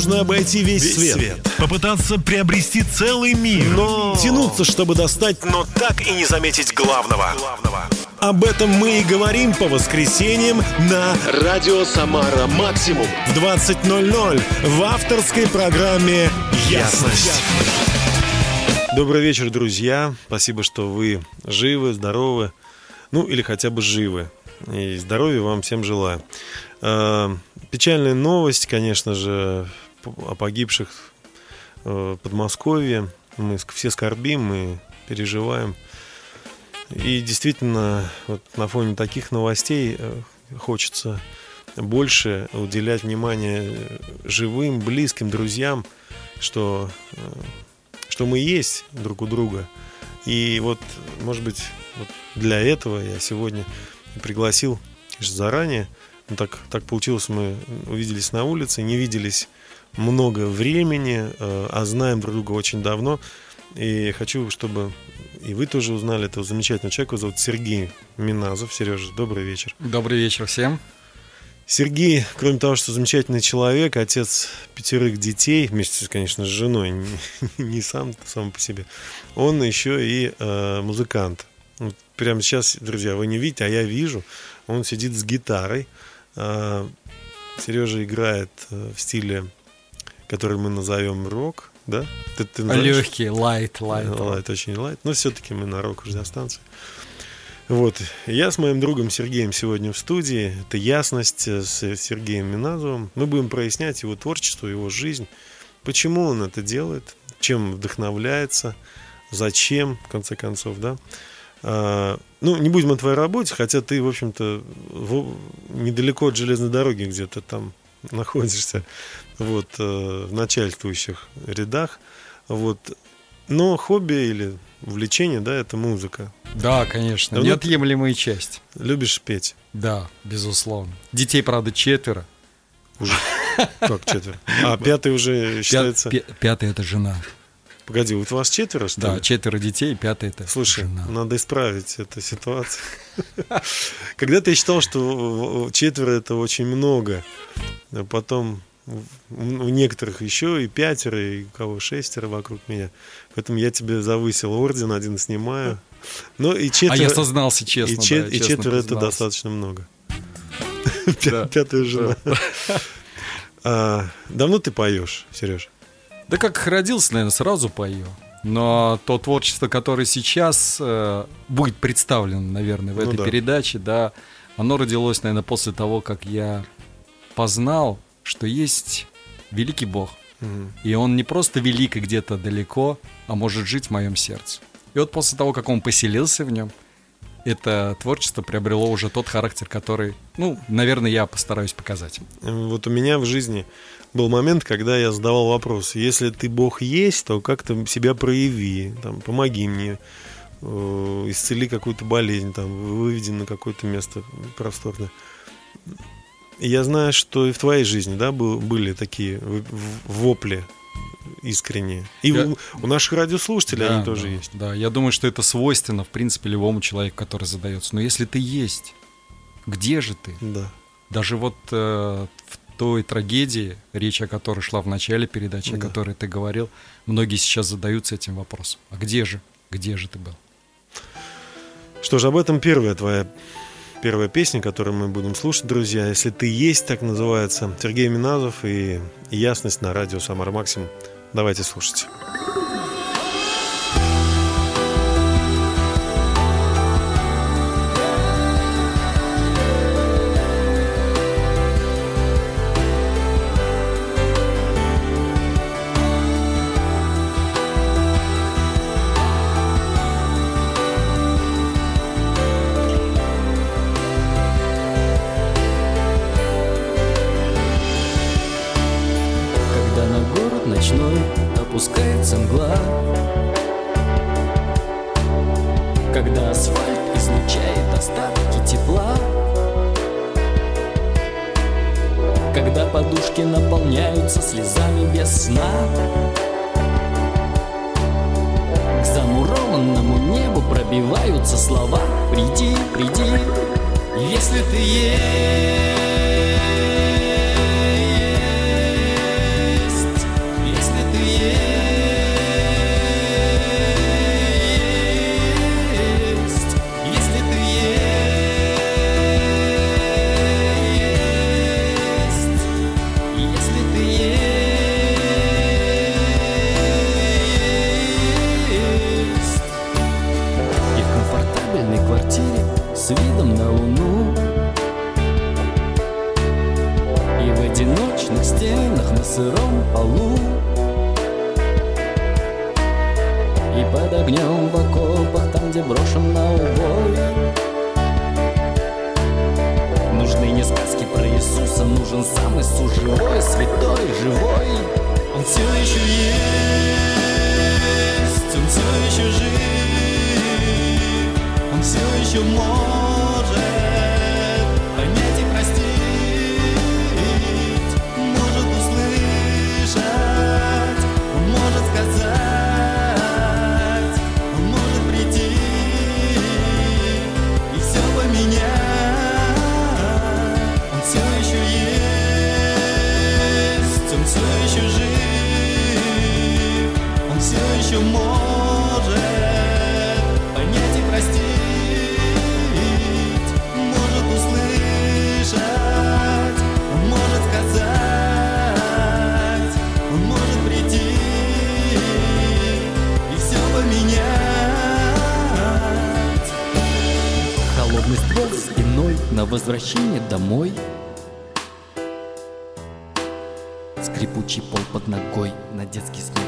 можно обойти весь, Весь свет. свет. Попытаться приобрести целый мир. Но тянуться, чтобы достать... Но так и не заметить главного. Об этом мы и говорим по воскресеньям на Радио Самара Максимум в 20.00 в авторской программе «Ясность». Добрый вечер, друзья. Спасибо, что вы живы, здоровы. Ну, или хотя бы живы. И здоровья вам всем желаю. Э, Печальная новость, конечно же, о погибших э, в Подмосковье. Мы все скорбим, мы переживаем. И действительно, вот на фоне таких новостей э, хочется больше уделять внимание э, живым, близким, друзьям, что, э, что мы есть друг у друга. И вот, может быть, вот для этого я сегодня пригласил, заранее. Ну, так, так получилось, мы увиделись на улице, не виделись много времени, э, а знаем друг друга очень давно. И хочу, чтобы и вы тоже узнали этого замечательного человека. Его зовут Сергей Миназов. Сережа, добрый вечер. Добрый вечер всем. Сергей, кроме того, что замечательный человек, отец пятерых детей, вместе, конечно, с женой, не, не сам, сам по себе, он еще и э, музыкант. Вот прямо сейчас, друзья, вы не видите, а я вижу, он сидит с гитарой. Э, Сережа играет э, в стиле, который мы назовем рок, да? Ты, ты назовешь? Легкий, light, light. Light, очень light. Но все-таки мы на рок радиостанции. Вот. Я с моим другом Сергеем сегодня в студии. Это «Ясность» с Сергеем Миназовым. Мы будем прояснять его творчество, его жизнь. Почему он это делает, чем вдохновляется, зачем, в конце концов, да. А, ну, не будем о твоей работе, хотя ты, в общем-то, в- недалеко от железной дороги где-то там находишься, вот, э, в начальствующих рядах. Вот. Но хобби или увлечение, да, это музыка. Да, конечно. Давно ты- Неотъемлемая часть. Любишь петь? Да, безусловно. Детей, правда, четверо. Уже. Как четверо? А, пятый уже считается... пя- Пятый это жена. Погоди, вот вас четверо, что Да, ли? четверо детей, пятый это Слушай, жена. надо исправить эту ситуацию. Когда-то я считал, что четверо это очень много. А потом у некоторых еще и пятеро, и у кого шестеро вокруг меня. Поэтому я тебе завысил орден, один снимаю. Но и А четверо, я сознался честно. и, да, чет- и честно четверо это признался. достаточно много. Да. Пятая жена. А, Давно ты поешь, Сереж? Да как родился, наверное, сразу пою. Но то творчество, которое сейчас э, будет представлено, наверное, в Ну этой да. передаче, да, оно родилось, наверное, после того, как я познал, что есть великий Бог. И он не просто велик и где-то далеко, а может жить в моем сердце. И вот после того, как он поселился в нем, это творчество приобрело уже тот характер, который, ну, наверное, я постараюсь показать. Вот у меня в жизни был момент, когда я задавал вопрос, если ты Бог есть, то как-то себя прояви, там, помоги мне, э, исцели какую-то болезнь, там, выведи на какое-то место просторное. Я знаю, что и в твоей жизни, да, был- были такие вопли искренние. И Я- у, у наших радиослушателей Да, они тоже да, есть. Да, я думаю, что это свойственно, в принципе, любому человеку, который задается. Но если ты есть, где же ты? Да. Даже вот э, в той трагедии, речь о которой шла в начале передачи, Да. о которой ты говорил, многие сейчас задаются этим вопросом. А где же? Где же ты был? Что ж, об этом первая твоя первая песня, которую мы будем слушать, друзья. Если ты есть, так называется. Сергей Миназов и Ясность на радио Самара Максимум. Давайте слушать. Где брошен на убой. Нужны не сказки про Иисуса, нужен сам Иисус живой, святой, живой. Он все еще есть, он все еще жив Он все еще может на возвращение домой. Скрипучий пол под ногой на детский смех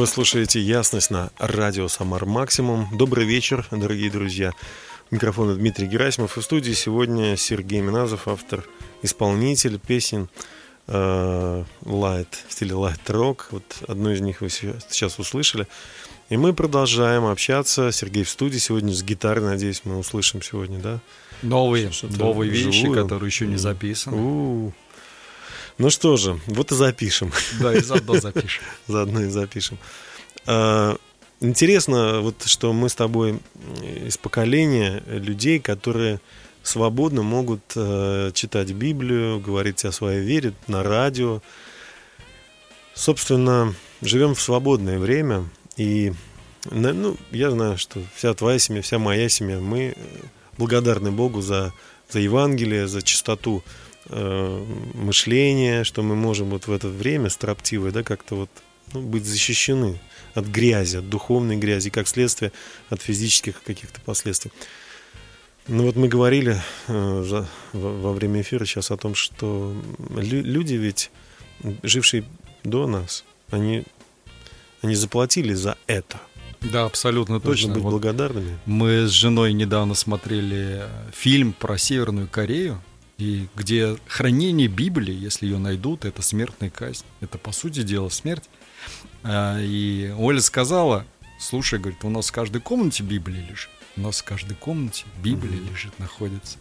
Вы слушаете «Ясность» на радио «Самар Максимум». Добрый вечер, дорогие друзья. Микрофон Дмитрий Герасимов. И в студии сегодня Сергей Миназов, автор, исполнитель песен э, light, в стиле light rock. Вот одну из них вы сейчас услышали. И мы продолжаем общаться. Сергей в студии сегодня с гитарой. Надеюсь, мы услышим сегодня, да? Новые, новые вещи, вживую. которые еще не записаны. У-у-у. Ну что же, вот и запишем. Да, и заодно запишем. Заодно и запишем. А, Интересно, вот что мы с тобой из поколения людей, которые свободно могут э, читать Библию, говорить о своей вере на радио. Собственно, живем в свободное время, и ну, я знаю, что вся твоя семья, вся моя семья, мы э, благодарны Богу за, за Евангелие, за чистоту э, мышления, что мы можем вот в это время строптивое, да, как-то вот ну, быть защищены от грязи, от духовной грязи, как следствие от физических каких-то последствий. Ну вот мы говорили э, во, время эфира сейчас о том, что лю- люди ведь, жившие до нас, они, они заплатили за это. Да, абсолютно Нужно точно. быть Вот благодарными. Мы с женой недавно смотрели фильм про Северную Корею, и где хранение Библии, если ее найдут, это смертная казнь. Это, по сути дела, смерть. А, И Оля сказала, слушай, говорит, у нас в каждой комнате Библия лежит. У нас в каждой комнате Библия лежит, находится.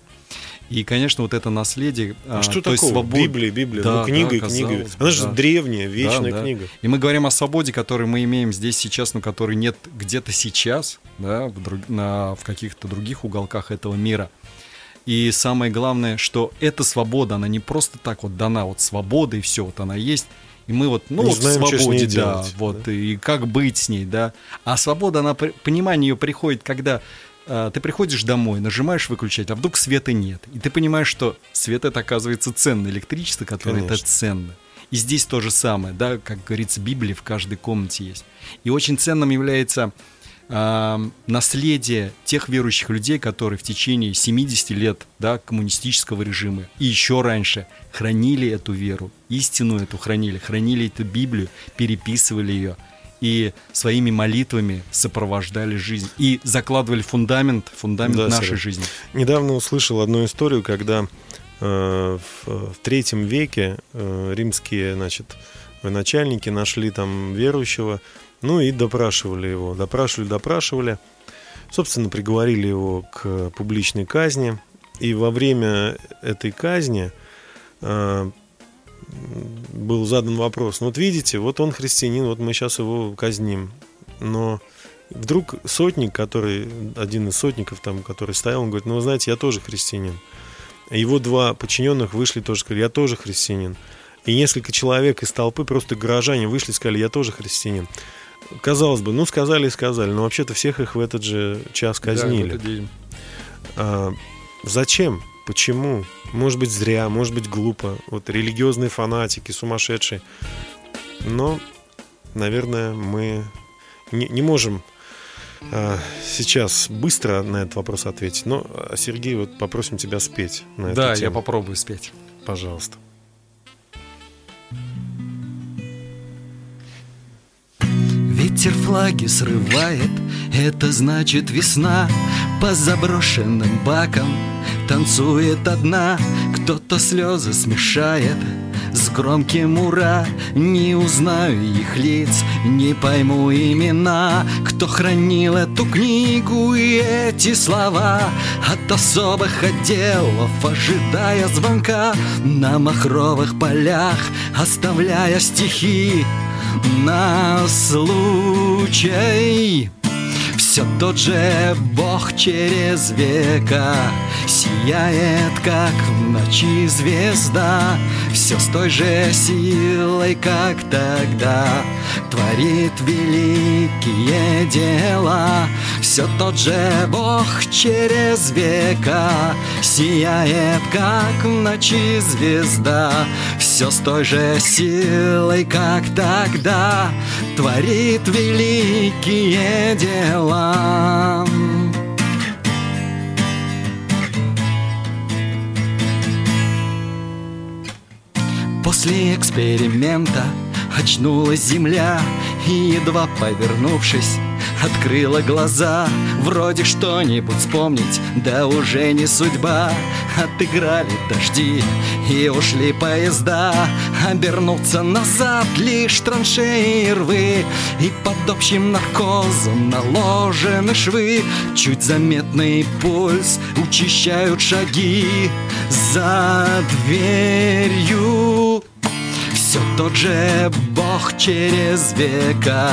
И, конечно, вот это наследие... А, а, что такого? свободы- Библия, Библия. Да, ну, книга да, и книга. бы, Она же да. древняя, вечная Да, да. книга. И мы говорим о свободе, которую мы имеем здесь сейчас, но которой нет где-то сейчас, да, в, друг- на- в каких-то других уголках этого мира. И самое главное, что эта свобода, она не просто так вот дана, вот свобода и все, вот она есть. И мы вот, ну, Не вот в знаем, с свободе, да, делать, вот, да. и как быть с ней, да. А свобода, она, понимание ее приходит, когда э, ты приходишь домой, нажимаешь выключать, а вдруг света нет. И ты понимаешь, что свет это оказывается ценно, электричество, которое это Конечно. ценно. И здесь то же самое, да, как говорится, Библия в каждой комнате есть. И очень ценным является наследие тех верующих людей, которые в течение 70 лет да, коммунистического режима и еще раньше хранили эту веру, истину эту хранили, хранили эту Библию, переписывали ее и своими молитвами сопровождали жизнь и закладывали фундамент, фундамент Да, нашей Сереж. жизни. Недавно услышал одну историю, когда э, в, в третьем веке э, римские, значит, начальники нашли там верующего, ну и допрашивали его, допрашивали, допрашивали, собственно, приговорили его к публичной казни, и во время этой казни э, был задан вопрос, ну вот видите, вот он христианин, вот мы сейчас его казним, но вдруг сотник, который, один из сотников там, который стоял, он говорит, ну вы знаете, я тоже христианин. Его два подчиненных вышли тоже, сказали, я тоже христианин. И несколько человек из толпы, просто горожане вышли и сказали, я тоже христианин. Казалось бы, ну сказали и сказали, но вообще-то всех их в этот же час казнили. Да, в этот день. А, зачем? Почему? Может быть, зря, может быть, глупо. Вот религиозные фанатики, сумасшедшие. Но, наверное, мы не, не можем а, сейчас быстро на этот вопрос ответить. Но, а, Сергей, вот попросим тебя спеть на эту Да, я тему. попробую спеть. Пожалуйста. Ветер флаги срывает, это значит весна. По заброшенным бакам танцует одна Кто-то слезы смешает. С громким ура! Не узнаю их лиц, не пойму имена Кто хранил эту книгу и эти слова. От особых отделов, ожидая звонка На махровых полях, оставляя стихи на случай. Все тот же Бог через века Сияет, как в ночи звезда. Все с той же силой, как тогда Творит великие дела Все тот же Бог через века Сияет, как в ночи звезда. Все с той же силой, как тогда Творит великие дела. После эксперимента очнулась земля И едва повернувшись, открыла глаза Вроде что-нибудь вспомнить, да уже не судьба. Отыграли дожди и ушли поезда. Обернуться назад лишь траншеи и рвы И под общим наркозом наложены швы. Чуть заметный пульс учащают шаги. За дверью все тот же Бог через века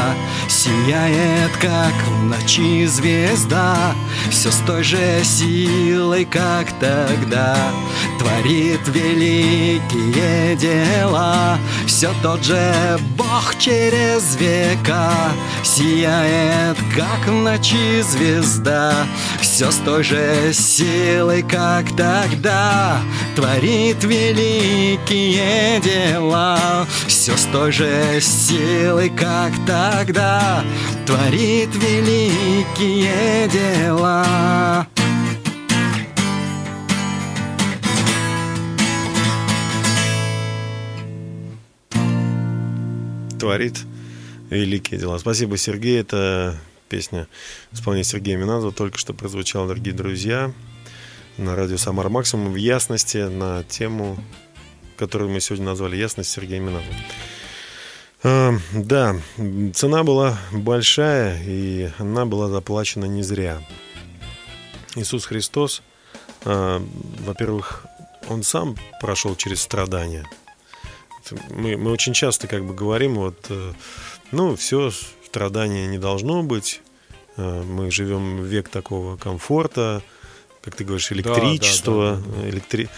Сияет, как в ночи звезда. Все с той же силой, как тогда Творит великие дела. Все тот же Бог через века Сияет, как в ночи звезда. Все с той же силой, как тогда Творит великие дела Все с той же силой, как тогда Творит великие дела Творит великие дела. Спасибо, Сергей. Это песня исполнения Сергея Миназова только что прозвучала, дорогие друзья, на радио «Самар Максимум» в ясности на тему, которую мы сегодня назвали «Ясность Сергея Миназова». А, да, цена была большая, и она была заплачена не зря. Иисус Христос, а, во-первых, Он сам прошел через страдания. Мы, мы очень часто как бы говорим, вот, э, ну, все, страдания не должно быть, э, мы живем в век такого комфорта, как ты говоришь, электричество, да, да, электри-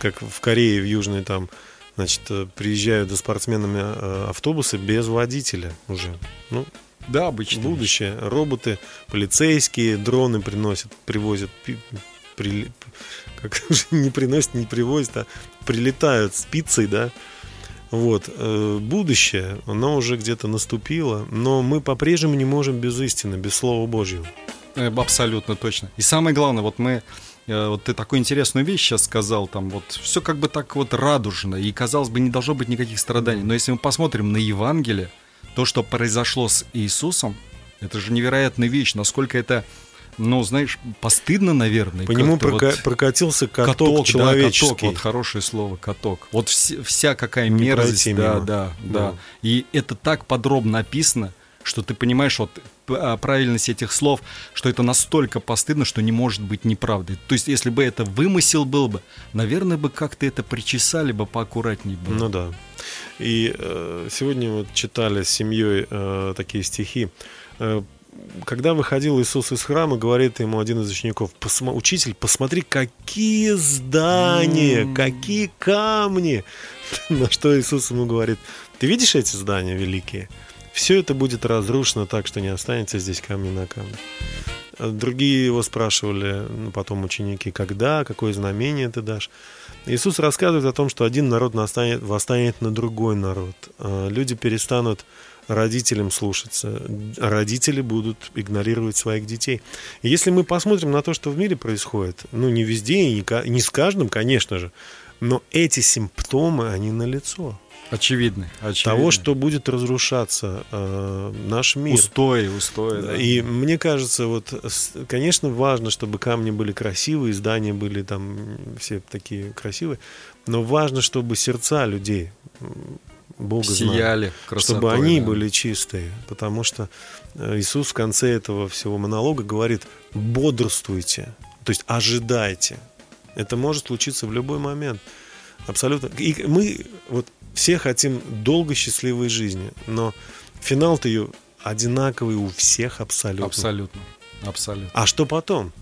как в Корее, в Южной там, значит, э, приезжают за спортсменами э, автобусы без водителя уже. Ну, Да, обычно. будущее. Роботы, полицейские, дроны приносят, привозят, прили- как не приносят, не привозят, а прилетают с пиццей, да. Вот, э, будущее, оно уже где-то наступило, но мы по-прежнему не можем без истины, без Слова Божьего. Э, Абсолютно точно. И самое главное, вот мы, э, вот ты такую интересную вещь сейчас сказал, там вот все как бы так вот радужно, и казалось бы не должно быть никаких страданий. Но если мы посмотрим на Евангелие, то, что произошло с Иисусом, это же невероятная вещь, насколько это, ну, знаешь, постыдно, наверное. По нему прока- вот- прокатился каток, Каток, да, человеческий. каток, вот хорошее слово, каток. Вот вс- вся какая мерзость, да, да, да, Да. И это так подробно описано, что ты понимаешь вот правильность этих слов, что это настолько постыдно, что не может быть неправдой. То есть, если бы это вымысел был бы, наверное, бы как-то это причесали бы поаккуратнее было. Ну да. И э, сегодня вот читали с семьей э, такие стихи. Э, когда выходил Иисус из храма, говорит ему один из учеников, «Посма- учитель, посмотри, какие здания, М. какие камни. На что Иисус ему говорит, ты видишь эти здания великие? Все это будет разрушено так, что не останется здесь камня на камне. Другие его спрашивали, ну, потом ученики, когда, какое знамение ты дашь. Иисус рассказывает о том, что один народ настанет, восстанет на другой народ. А, Люди перестанут родителям слушаться, родители будут игнорировать своих детей. И если мы посмотрим на то, что в мире происходит, ну не везде и не, не с каждым, конечно же, но эти симптомы, они налицо. Очевидно, очевидно. Того, что будет разрушаться э, наш мир. Устои, устои. да. И мне кажется, вот, конечно, важно, чтобы камни были красивые, здания были там все такие красивые, но важно, чтобы сердца людей Бога знали, Сияли красотой. чтобы они да. были чистые, потому что э, Иисус в конце этого всего монолога говорит: бодрствуйте, то есть ожидайте. Это может случиться в любой момент. Абсолютно. И мы вот все хотим долгой счастливой жизни, но финал-то ее одинаковый у всех абсолютно. Абсолютно. Абсолютно. А что потом?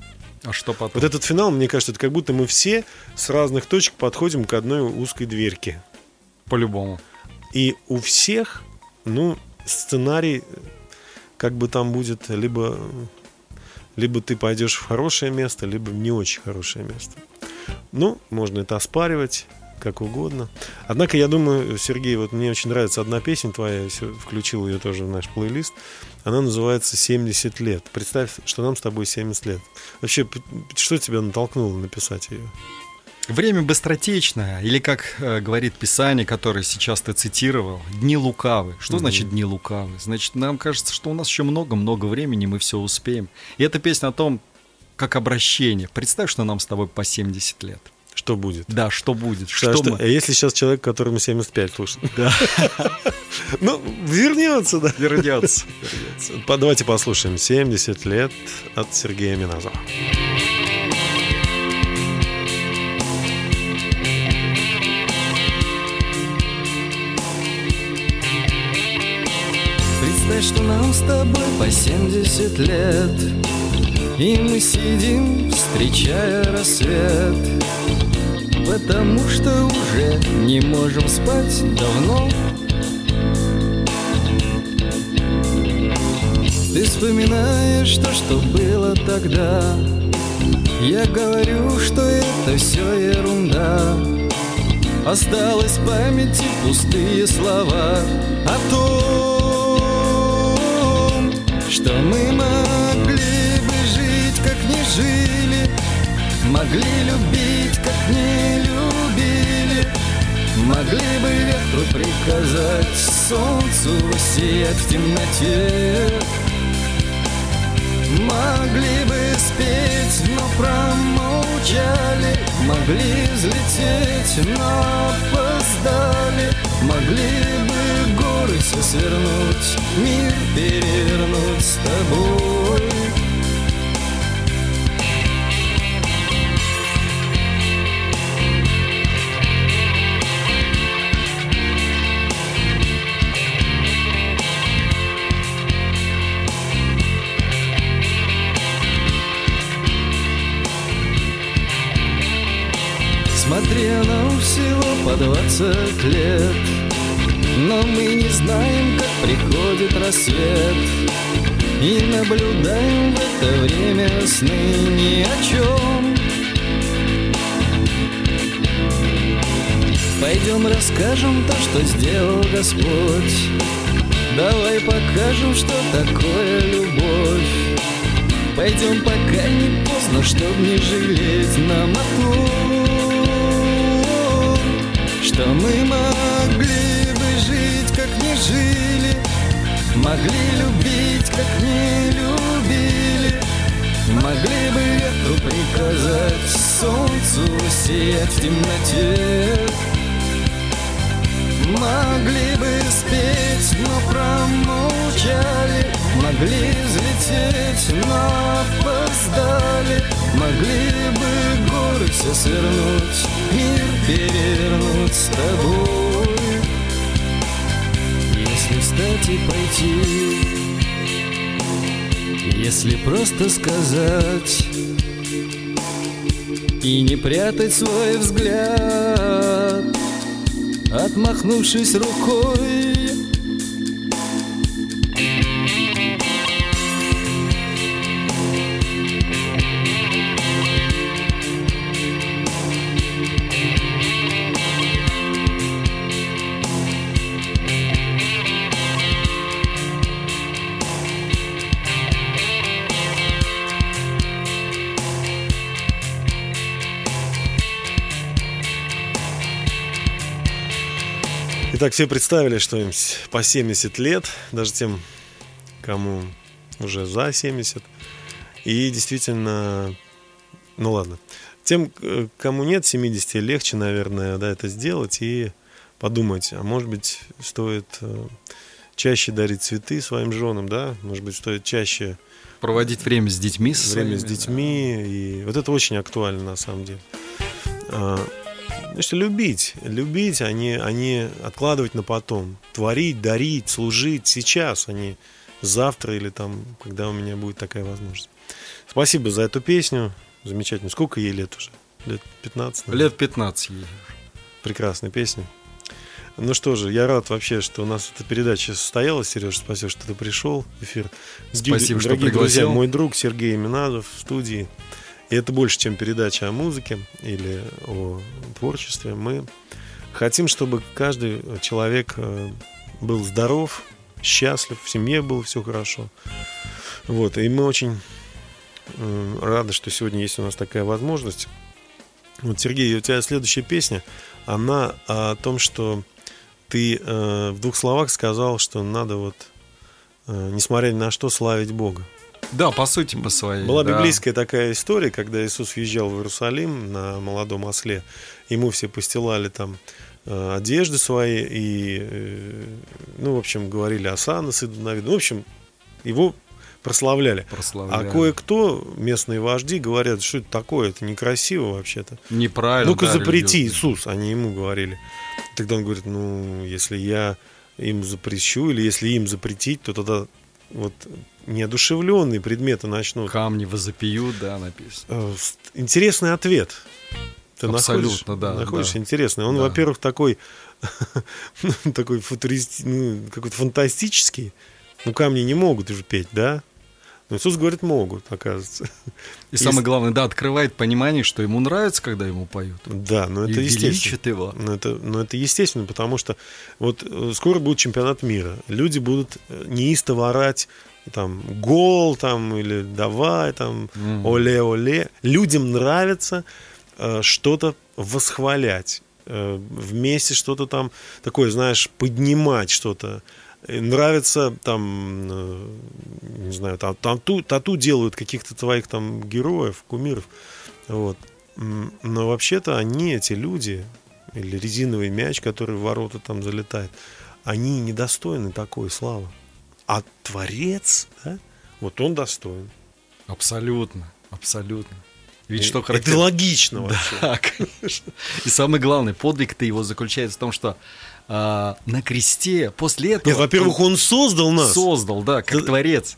А что потом? Вот этот финал, мне кажется, это как будто мы все с разных точек подходим к одной узкой дверке. По-любому. И у всех, ну, сценарий, как бы там будет, либо, либо ты пойдешь в хорошее место, либо в не очень хорошее место. Ну, можно это оспаривать, как угодно. Однако, я думаю, Сергей, вот мне очень нравится одна песня твоя, я включил ее тоже в наш плейлист. Она называется «70 лет». Представь, что нам с тобой 70 лет. Вообще, что тебя натолкнуло написать ее? Время быстротечное, или как э, говорит Писание, которое сейчас ты цитировал, дни лукавы. Что Мгм. значит дни лукавы? Значит, нам кажется, что у нас еще много-много времени, мы все успеем. И эта песня о том, как обращение. Представь, что нам с тобой по 70 лет. Что будет? Да, что будет? Что, Что мы- а если сейчас человек, которому 75 слушает? Да. Ну, вернется, да. Вернется. Давайте послушаем 70 лет от Сергея Миназова. Представь, что нам с тобой по 70 лет И мы сидим, встречая рассвет. Потому что уже не можем спать давно. Ты вспоминаешь то, что было тогда. Я говорю, что это все ерунда. Осталось в памяти пустые слова О том, что мы могли жили Могли любить, как не любили. Могли бы ветру приказать солнцу сиять в темноте. Могли бы спеть, но промолчали. Могли взлететь, но опоздали. Могли бы горы все свернуть Мир перевернуть с тобой Нам всего по двадцать лет. Но мы не знаем, как приходит рассвет. И наблюдаем в это время сны ни о чем Пойдем расскажем то, что сделал Господь. Давай покажем, что такое любовь. Пойдем, пока не поздно, чтоб не жалеть нам о том Что мы могли бы жить, как не жили Могли любить, как не любили Могли бы ветру приказать солнцу сиять в темноте. Могли бы спеть, но промолчали Могли взлететь, но опоздали. Могли бы горы все свернуть Мир перевернуть с тобой. Если встать и пойти Если просто сказать И не прятать свой взгляд Отмахнувшись рукой Итак, все представили, что им с- по 70 лет, даже тем, кому уже за 70. И действительно, ну ладно, тем, кому нет 70, легче, наверное, да, это сделать и подумать, а может быть, стоит э, чаще дарить цветы своим женам, да, может быть, стоит чаще Проводить время с детьми. со время с своими, детьми. И вот это очень актуально на самом деле. Значит, любить. Любить, а не, а не откладывать на потом. Творить, дарить, служить сейчас, а не завтра или там, когда у меня будет такая возможность. Спасибо за эту песню. Замечательно. Сколько ей лет уже? Лет 15? да. наверное? Лет 15 ей. Прекрасная песня. Ну что же, я рад вообще, что у нас эта передача состоялась. Сереж, спасибо, что ты пришел в эфир. Спасибо, что Дорогие друзья, пригласил. мой друг Сергей Минадов в студии. И это больше, чем передача о музыке или о творчестве. Мы хотим, чтобы каждый человек э, был здоров, счастлив, в семье было все хорошо. Вот, и мы очень э, рады, что сегодня есть у нас такая возможность. Вот, Сергей, у тебя следующая песня, она о том, что ты э, в двух словах сказал, что надо вот, несмотря ни на что, славить Бога. Да, по сути, по своей. Была да. библейская такая история, когда Иисус въезжал в Иерусалим на молодом осле. Ему все постилали там э, одежды свои и, э, ну, в общем, говорили Асана, сын Давида. Ну, в общем, его прославляли. Прославляли. А кое-кто, местные вожди, говорят, что это такое, это некрасиво вообще-то. Неправильно. Ну-ка да, запрети, религиозно. Иисус, они ему говорили. Тогда он говорит, ну, если я им запрещу, или если им запретить, то тогда вот неодушевленные предметы начнут. Камни возопьют, да, написано. Э, Интересный ответ. Ты Абсолютно, находишь, да, Находишь да. интересный. Он, Да. во-первых, такой, такой футурист, ну, какой-то фантастический. Ну, камни не могут уже петь, да? Но Иисус говорит, могут, оказывается. И самое главное, да, открывает понимание, что ему нравится, когда ему поют. Да, но И это естественно. величит его. Но это, но это естественно, потому что вот э, скоро будет чемпионат мира. Люди будут э, неистово орать там гол там или давай там Мгм. оле-оле. Людям нравится э, что-то восхвалять, э, вместе что-то там такое, знаешь, поднимать что-то. Нравится там, э, не знаю, там, тату, тату делают каких-то твоих там героев, кумиров. Вот. Но вообще-то они, эти люди, или резиновый мяч, который в ворота там залетает, они недостойны такой славы. А Творец, да, вот он достоин. Абсолютно, абсолютно. Ведь И- что Это характерно... логично вообще. Да, конечно. И самое главное, подвиг-то его заключается в том, что а, на кресте после этого... Нет, во-первых, он создал нас. Создал, да, как Да. творец.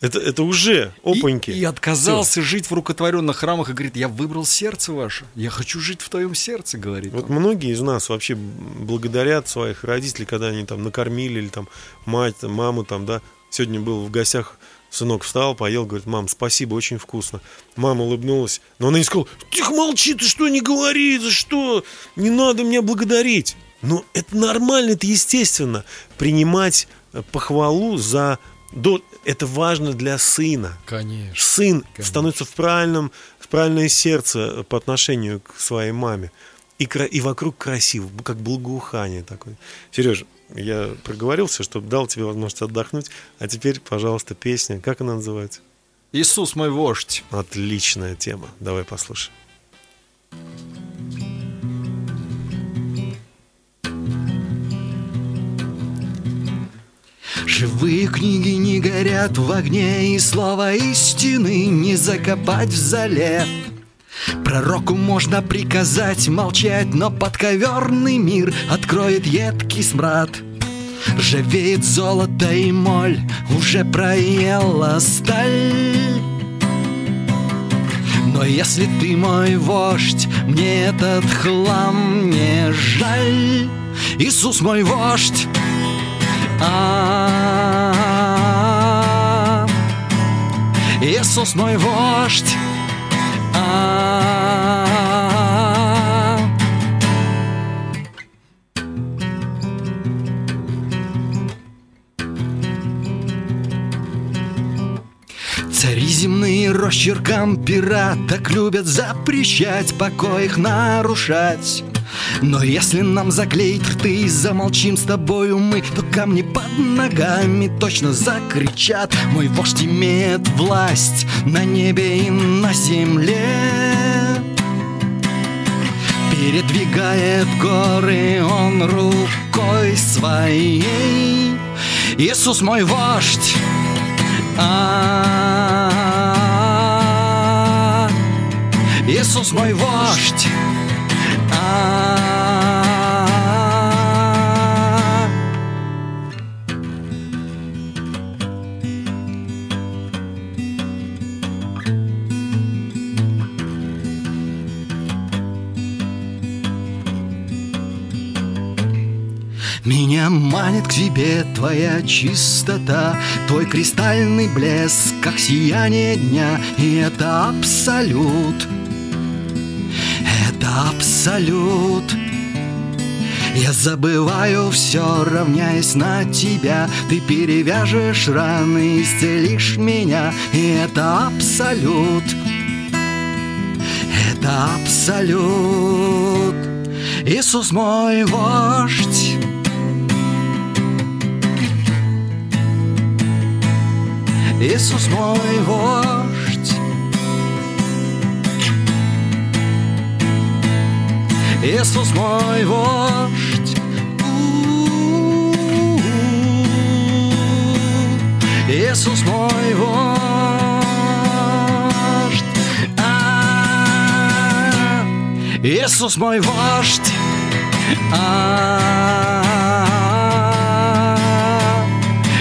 Это, это уже опаньки. И, и отказался жить в рукотворенных храмах и говорит, я выбрал сердце ваше, я хочу жить в твоем сердце, говорит Вот он. многие из нас вообще благодарят своих родителей, когда они там накормили или там мать, там, маму там, да. Сегодня был в гостях, сынок встал, поел, говорит, мам, спасибо, очень вкусно. Мама улыбнулась, но она не сказала, тихо молчи, ты что, не говори, за что, не надо меня благодарить. Но это нормально, это естественно, принимать э, похвалу за... до- Это важно для сына. Конечно. сын Конечно. становится в правильном, в правильное сердце по отношению к своей маме. И, кра- и вокруг красиво, как благоухание такое. Сереж, я проговорился, чтобы дал тебе возможность отдохнуть. А теперь, пожалуйста, песня. Как она называется? Иисус мой вождь. Отличная тема. Давай послушаем. Живые книги не горят в огне, и слово истины не закопать в зале. Пророку можно приказать молчать, но подковерный мир откроет едкий смрад. Ржавеет золото и моль, уже проела сталь. Но если ты мой вождь, мне этот хлам не жаль. Иисус мой вождь, а Иисус мой вождь. А Цари земные росчеркам пера Так любят запрещать, покой их нарушать но если нам заклеить рты и замолчим с тобою мы, камни под ногами точно закричат. Мой вождь имеет власть на небе и на земле. Передвигает горы он рукой своей. Иисус мой вождь. А, Иисус мой вождь. А, Меня манит к тебе твоя чистота, Твой кристальный блеск, как сияние дня, И это абсолют, это абсолют. Я забываю все, равняясь на тебя. Ты перевяжешь раны, исцелишь меня И это абсолют. Это абсолют. Иисус мой вождь Иисус мой вождь. Иисус мой вождь. Иисус мой вождь. А, Иисус мой вождь. А,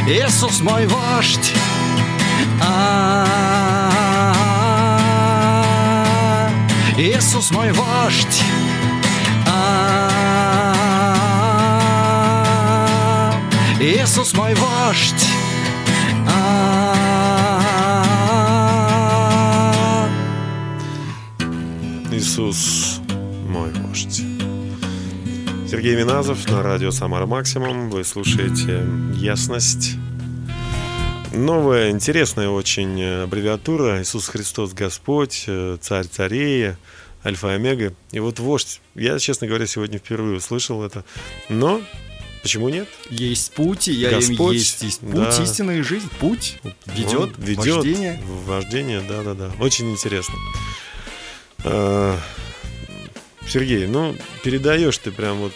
Иисус мой вождь Иисус мой вождь Иисус мой вождь Иисус мой вождь. Сергей Миназов на радио Самара Максимум. Вы слушаете Ясность. Новая, интересная очень э, аббревиатура Иисус Христос Господь, э, Царь Царей, Альфа и Омега. И вот вождь. Я, честно говоря, сегодня впервые услышал это. Но почему нет? Есть путь, и я Господь, им есть, есть путь, да. истинная жизнь, путь ведет, Он ведет вождение. Вождение, да-да-да. Очень интересно. А, Сергей, ну, передаешь ты прям вот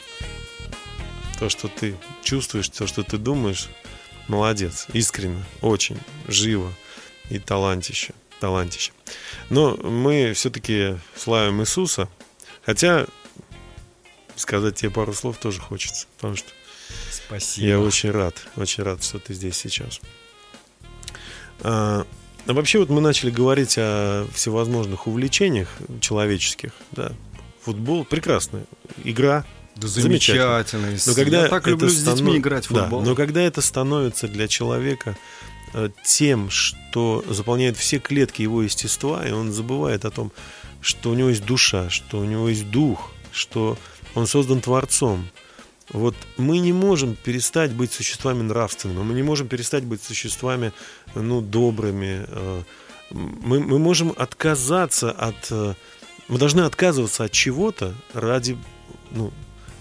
то, что ты чувствуешь, то, что ты думаешь. Молодец, искренне, очень, живо и талантище, талантище. Но мы все-таки славим Иисуса, хотя сказать тебе пару слов тоже хочется, потому что Спасибо. я очень рад, очень рад, что ты здесь сейчас. А, а вообще вот мы начали говорить о всевозможных увлечениях человеческих, да. Футбол прекрасная игра, Да Замечательно. но когда Я так люблю с станов- детьми играть в Да, футбол. но когда это становится для человека э, тем, что заполняет все клетки его естества, и он забывает о том, что у него есть душа, что у него есть дух, что он создан Творцом. Вот мы не можем перестать быть существами нравственными, мы не можем перестать быть существами ну, добрыми. э, Мы, мы можем отказаться от... э, Мы должны отказываться от чего-то ради ну,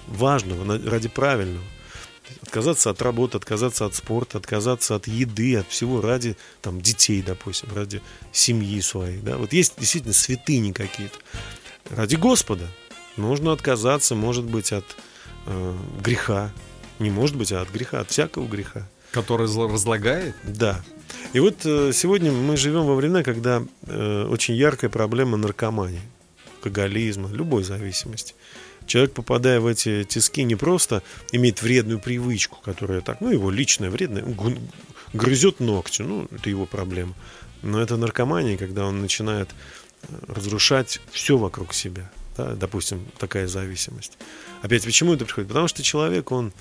важного, ради правильного. Отказаться от работы, отказаться от спорта, отказаться от еды, от всего ради там, детей, допустим, ради семьи своей. Да? Вот есть действительно святыни какие-то. Ради Господа нужно отказаться, может быть, от э, греха. Не может быть, а от греха, от всякого греха. Который разлагает. Да. И вот э, сегодня мы живем во времена, когда э, очень яркая проблема наркомании, алкоголизма, любой зависимости. Человек, попадая в эти тиски, не просто имеет вредную привычку, которая так, ну, его личная вредная, грызет ногти, ну, это его проблема. Но это наркомания, когда он начинает э, разрушать все вокруг себя. Да, допустим, такая зависимость. Опять, почему это приходит? Потому что человек, он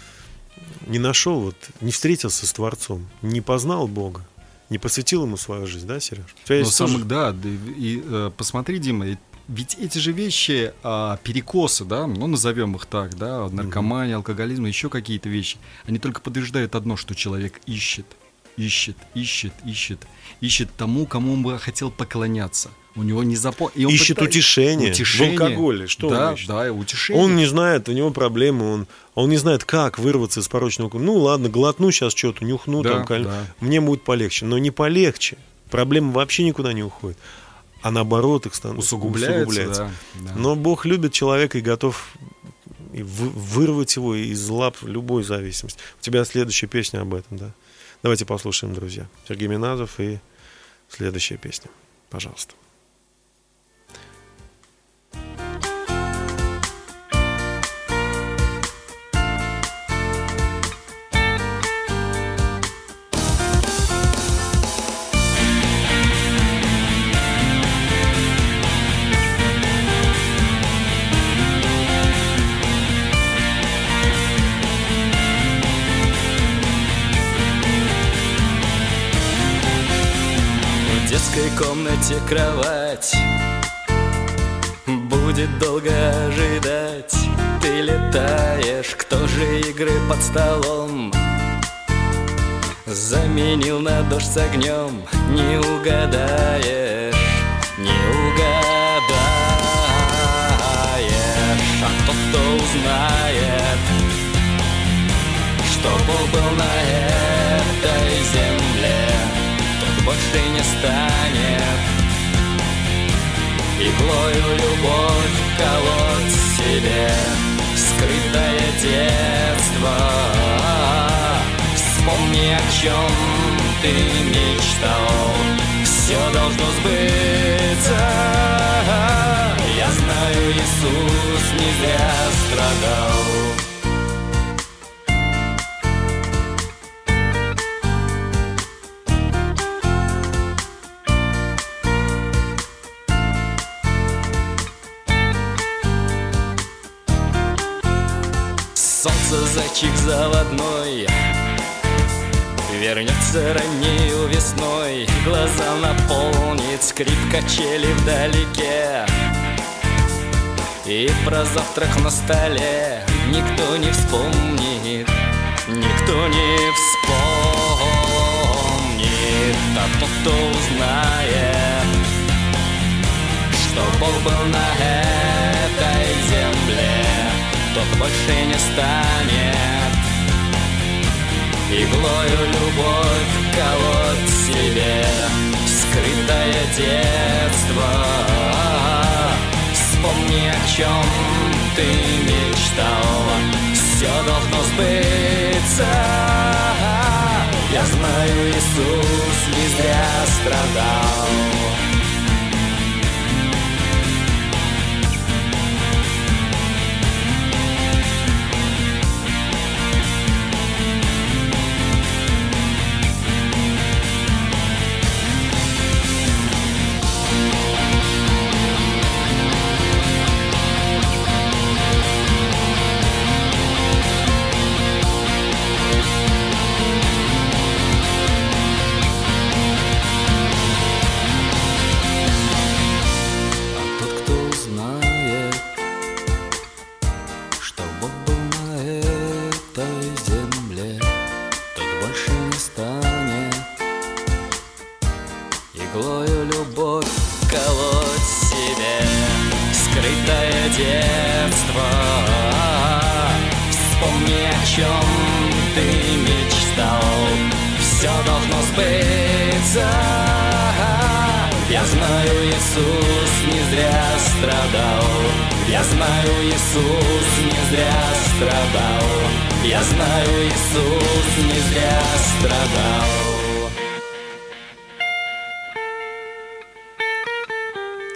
не нашел, вот, не встретился с Творцом, не познал Бога, не посвятил ему свою жизнь, да, Сереж? У тебя Но тоже- самых, да, да, и, и, э, посмотри, Дима, ведь эти же вещи, а, перекосы, да, ну назовем их так, да, наркомания, алкоголизм, еще какие-то вещи, они только подтверждают одно, что человек ищет, ищет, ищет, ищет, ищет тому, кому он бы хотел поклоняться. У него не запо... и он Ищет пытается- утешение в алкоголе. Что он да, ищет? да, утешение. Он не знает, у него проблемы, он, он не знает, как вырваться из порочного круга. Ну ладно, глотну сейчас что-то, нюхну, Да, там, да. мне будет полегче. Но не полегче. Проблемы вообще никуда не уходят. А наоборот их становится усугубляется, да, да. Но Бог любит человека и готов вырвать его из лап любой зависимости. У тебя следующая песня об этом, да? Давайте послушаем, друзья. Сергей Миназов и следующая песня. Пожалуйста. Детской комнате кровать. Будет долго ожидать. Ты летаешь, кто же игры под столом? Заменил на дождь с огнем. Не угадаешь, не угадаешь. А тот, кто узнает Что Бог был на Тот больше не станет. Иглою любовь колоть себе Скрытое детство. Вспомни, о чем ты мечтал. Все должно сбыться. Я знаю, Иисус не зря страдал Зайчик заводной. Вернется раннею весной Глаза наполнит скрип качели вдалеке. И про завтрак на столе Никто не вспомнит Никто не вспомнит. А тот, кто узнает Что Бог был на земле Тот больше не станет. Иглою любовь колоть себе Скрытое детство. Вспомни, о чем ты мечтал. Все должно сбыться. Я знаю, Иисус не зря страдал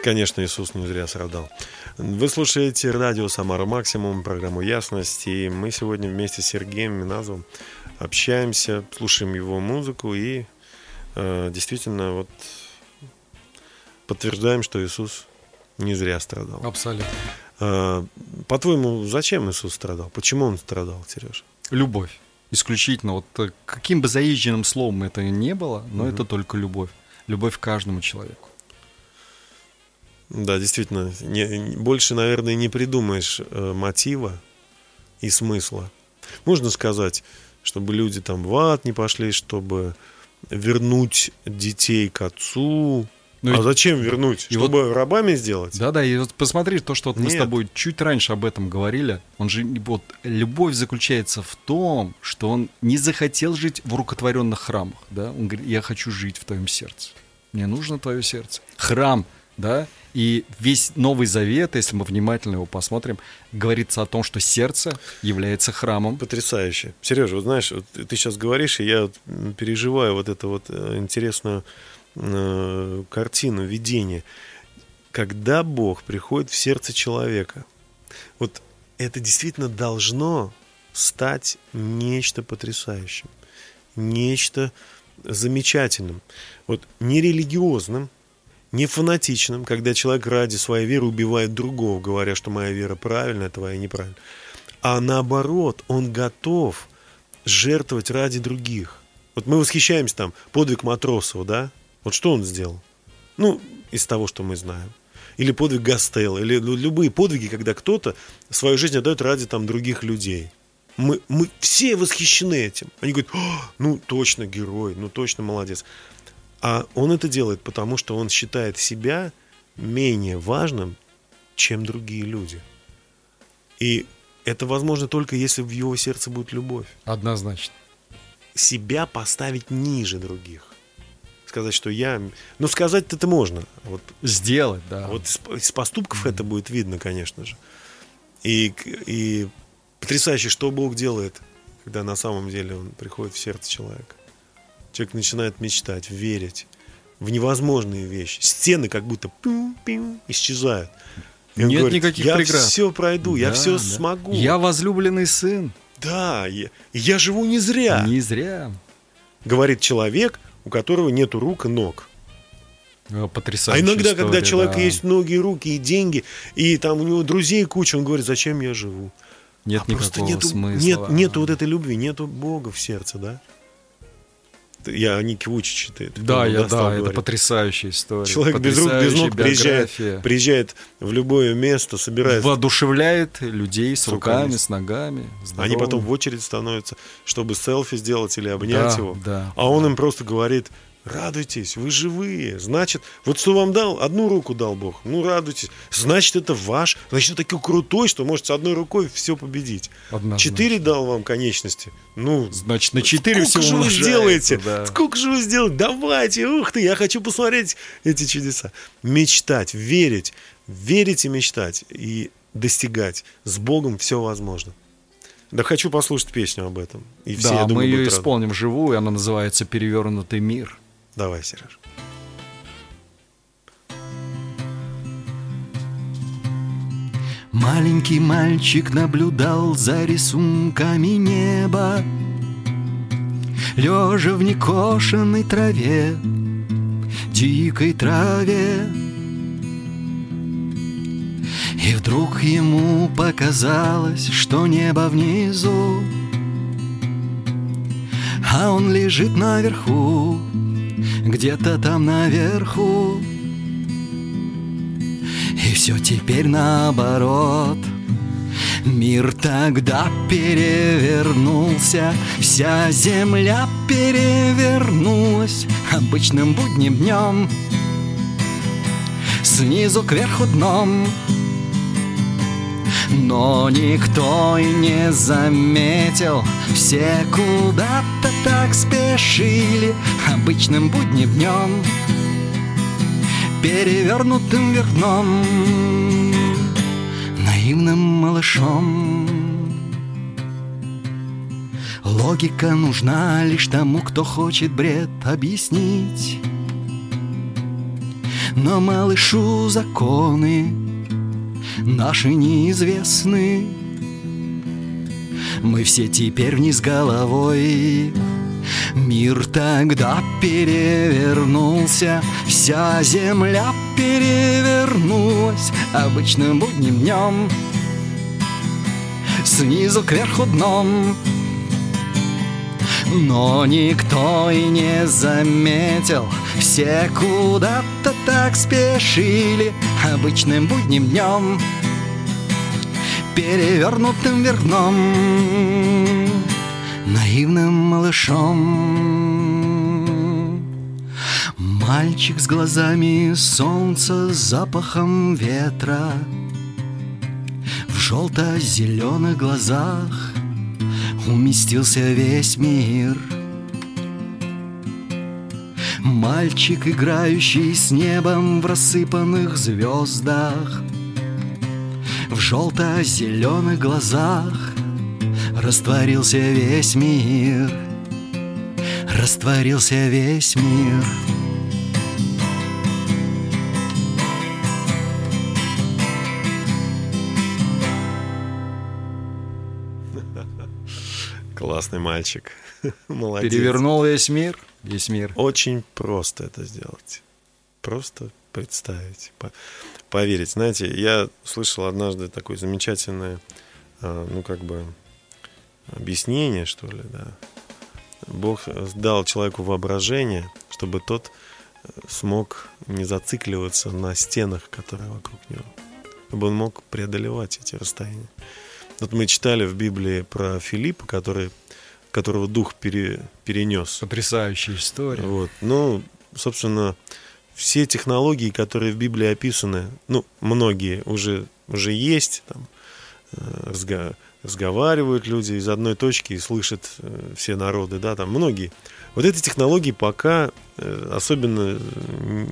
Конечно, Иисус не зря страдал. Вы слушаете радио «Самара Максимум», программу «Ясность», и мы сегодня вместе с Сергеем Миназовым общаемся, слушаем его музыку и э, действительно вот подтверждаем, что Иисус не зря страдал. Абсолютно. Э, по-твоему, зачем Иисус страдал? Почему он страдал, Сереж? Любовь. Исключительно. Вот э, каким бы заезженным словом это ни было, но это только любовь. Любовь к каждому человеку. Да, действительно, не, больше, наверное, не придумаешь э, мотива и смысла. Можно сказать, чтобы люди там в ад не пошли, чтобы вернуть детей к отцу. Ну а зачем вернуть? и чтобы рабами сделать? Да-да, и вот посмотри, то, что вот мы с тобой чуть раньше об этом говорили, он же, вот, любовь заключается в том, что он не захотел жить в рукотворенных храмах, да, он говорит, я хочу жить в твоем сердце, мне нужно твое сердце. Храм, да, и весь Новый Завет, если мы внимательно его посмотрим, говорится о том, что сердце является храмом. Потрясающе. Сережа, вот знаешь, вот ты сейчас говоришь, и я переживаю вот эту вот э, интересную э, картину, видение. Когда Бог приходит в сердце человека, вот это действительно должно стать нечто потрясающим, нечто замечательным. Вот не религиозным, не фанатичным, когда человек ради своей веры убивает другого, говоря, что моя вера правильная, твоя неправильная. А наоборот, он готов жертвовать ради других. Вот мы восхищаемся там подвиг Матросова, да? Вот что он сделал? Ну, из того, что мы знаем. Или подвиг Гастелла, или лю- любые подвиги, когда кто-то свою жизнь отдает ради там других людей. Мы, мы все восхищены этим. Они говорят, «О, ну точно герой, ну точно молодец. А он это делает, потому что он считает себя менее важным, чем другие люди. И это возможно только если в его сердце будет любовь. Однозначно. Себя поставить ниже других. Сказать, что я... Ну, сказать это можно. Вот, Сделать, да. вот из, поступков это будет видно, конечно же. И, и потрясающе, что Бог делает, когда на самом деле Он приходит в сердце человека. Человек начинает мечтать, верить в невозможные вещи. Стены как будто пим-пим исчезают. И Нет говорит, никаких я преград. все пройду, я Да, все да. смогу. Я возлюбленный сын. Да, я, я живу не зря, Не зря. говорит человек, у которого нету рук и ног. А Потрясающая иногда, история, когда человека да. есть ноги и руки, и деньги, и там у него друзей куча, он говорит, зачем я живу? Нет а просто никакого нету, смысла. нет, нету вот этой любви, нету Бога в сердце, да? Я о Нике Вучиче, ты, ты Да, я, да, это говорить. потрясающая история. Человек без рук, без ног приезжает, биография. приезжает в любое место, собирает. Воодушевляет людей с, С руками. руками, с ногами. Они здоровыми. потом в очередь становятся, чтобы селфи сделать или обнять Да, его. да, а он им просто говорит, радуйтесь, вы живые. Значит, вот что вам дал, одну руку дал Бог, ну радуйтесь. Значит, это ваш, значит, вы такой крутой, что может с одной рукой все победить. Однозначно. Четыре дал вам конечности. Ну, Значит, на четыре все же вы сделаете? Да. Сколько же вы сделаете? Давайте, ух ты, я хочу посмотреть эти чудеса. Мечтать, верить, верить и мечтать, и достигать. С Богом все возможно. Да хочу послушать песню об этом. И все, да, думаю, мы ее будут рады. исполним вживую, она называется «Перевернутый мир». Давай, Сереж. Маленький мальчик наблюдал за рисунками неба Лежа в некошенной траве, дикой траве И вдруг ему показалось, что небо внизу А он лежит наверху, где-то там наверху. И все теперь наоборот. Мир тогда перевернулся, вся земля перевернулась обычным будним днем. Снизу кверху дном но никто и не заметил. Все куда-то так спешили Обычным будним днем Перевернутым вверх Наивным малышом. Логика нужна лишь тому, кто хочет бред объяснить. Но малышу законы наши неизвестны. Мы все теперь вниз головой. Мир тогда перевернулся, вся земля перевернулась обычным будним днем. Снизу кверху дном. Но никто и не заметил, все куда-то так спешили обычным будним днем перевернутым вверх наивным малышом. Мальчик с глазами солнца, с запахом ветра В желто-зеленых глазах уместился весь мир Мальчик, играющий с небом в рассыпанных звездах в желто-зеленых глазах Растворился весь мир Растворился весь мир Классный мальчик. Молодец. Перевернул весь мир. Весь мир. Очень просто это сделать. Просто представить, по- поверить. Знаете, я слышал однажды такое замечательное, а, ну, как бы, объяснение, что ли, да. Бог дал человеку воображение, чтобы тот э, смог не зацикливаться на стенах, которые вокруг него. Чтобы он мог преодолевать эти расстояния. Вот мы читали в Библии про Филиппа, который, которого дух пере- перенес. Потрясающая история. Вот. Ну, собственно, все технологии, которые в Библии описаны, ну, многие уже, уже есть, там, э, разговаривают люди из одной точки и слышат э, все народы, да, там многие. Вот эти технологии пока э, особенно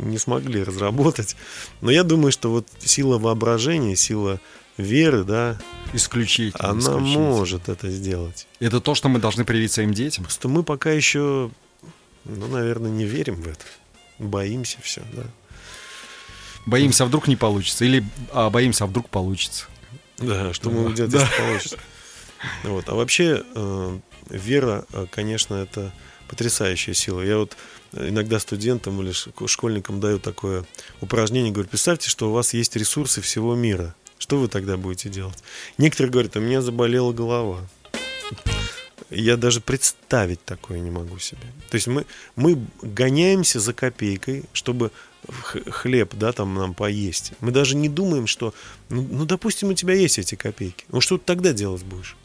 не смогли разработать, но я думаю, что вот сила воображения, сила веры, да, Исключительно. она исключительно. может это сделать. Это то, что мы должны привить своим детям. Просто мы пока еще, ну, наверное, не верим в это. Боимся все, да. Боимся, а вдруг не получится. Или а, боимся, а вдруг получится. Да, что мы где-то если получится. Вот. А вообще, э, вера, э, конечно, это потрясающая сила. Я вот иногда студентам или школьникам даю такое упражнение, говорю, представьте, что у вас есть ресурсы всего мира. Что вы тогда будете делать? Некоторые говорят, у меня заболела голова. Я даже представить такое не могу себе. То есть мы, мы гоняемся за копейкой, чтобы хлеб, да, там нам поесть. Мы даже не думаем, что, ну, ну, допустим, у тебя есть эти копейки. Ну, что ты тогда делать будешь?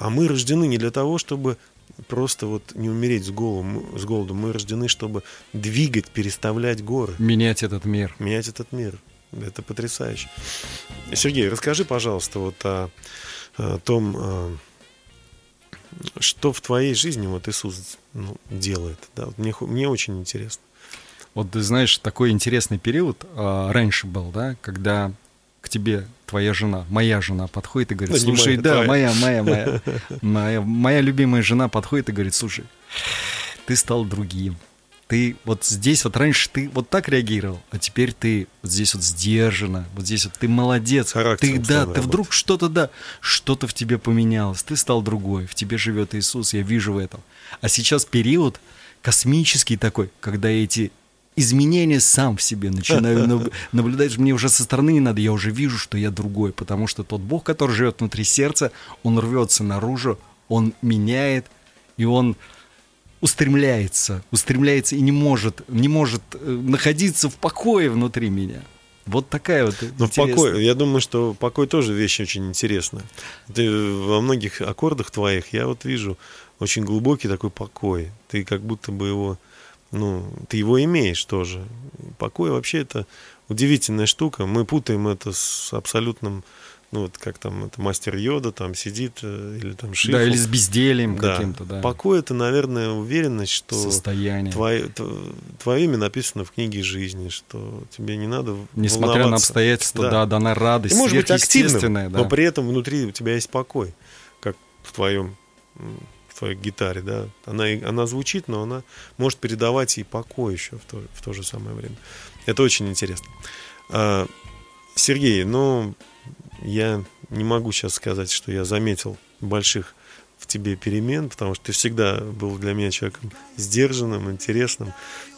А мы рождены не для того, чтобы просто вот не умереть с голоду. Мы- С голоду. Мы рождены, чтобы двигать, переставлять горы, Менять этот мир. менять этот мир. Это потрясающе. Сергей, расскажи, пожалуйста, вот о, о том, что в твоей жизни вот Иисус ну, делает. Да? Вот мне, мне очень интересно. Вот ты знаешь, такой интересный период а, раньше был, да, когда к тебе твоя жена, моя жена подходит и говорит, Да слушай, моя, да, твоя». моя, моя, моя, моя, моя любимая жена подходит и говорит, слушай, ты стал другим. Ты вот здесь вот раньше ты вот так реагировал, а теперь ты вот здесь вот сдержанно, вот здесь вот ты молодец. Характером Ты, да, ты вдруг что-то, да, что-то в тебе поменялось, ты стал другой, в тебе живет Иисус, я вижу в этом. А сейчас период космический такой, когда эти изменения сам в себе начинаю наб- наблюдать. Мне уже со стороны не надо, я уже вижу, что я другой, потому что тот Бог, который живет внутри сердца, он рвется наружу, он меняет, и он устремляется, устремляется и не может, не может э, находиться в покое внутри меня. Вот такая вот Но интересная. покой, я думаю, что покой тоже вещь очень интересная. Ты во многих аккордах твоих я вот вижу очень глубокий такой покой. Ты как будто бы его, ну, ты его имеешь тоже. Покой вообще это удивительная штука. Мы путаем это с абсолютным, ну вот как там это мастер Йода там сидит э, или там Шифу. Да, или с бездельем Да. каким-то, да. Покой это, наверное, уверенность, что Состояние. твое, твое имя написано в книге жизни, что тебе не надо Несмотря на обстоятельства, да, дана радость, Ты можешь быть активным, да. но при этом внутри у тебя есть покой, как в твоем в твоей гитаре, да. Она, она звучит, но она может передавать и покой еще в то, в то же самое время. Это очень интересно. А, Сергей, ну, я не могу сейчас сказать, что я заметил больших в тебе перемен, потому что ты всегда был для меня человеком сдержанным, интересным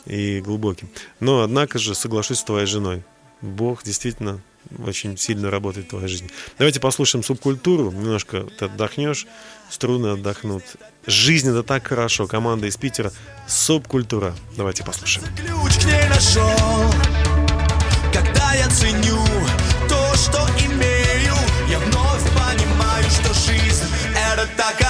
и глубоким. Но, однако же, соглашусь с твоей женой. Бог действительно очень сильно работает в твоей жизни. Давайте послушаем субкультуру. Немножко ты отдохнешь, струны отдохнут. Жизнь это так хорошо. Команда из Питера. Субкультура. Давайте послушаем. ключ к ней нашел Когда я ценю Я вновь понимаю, что жизнь это так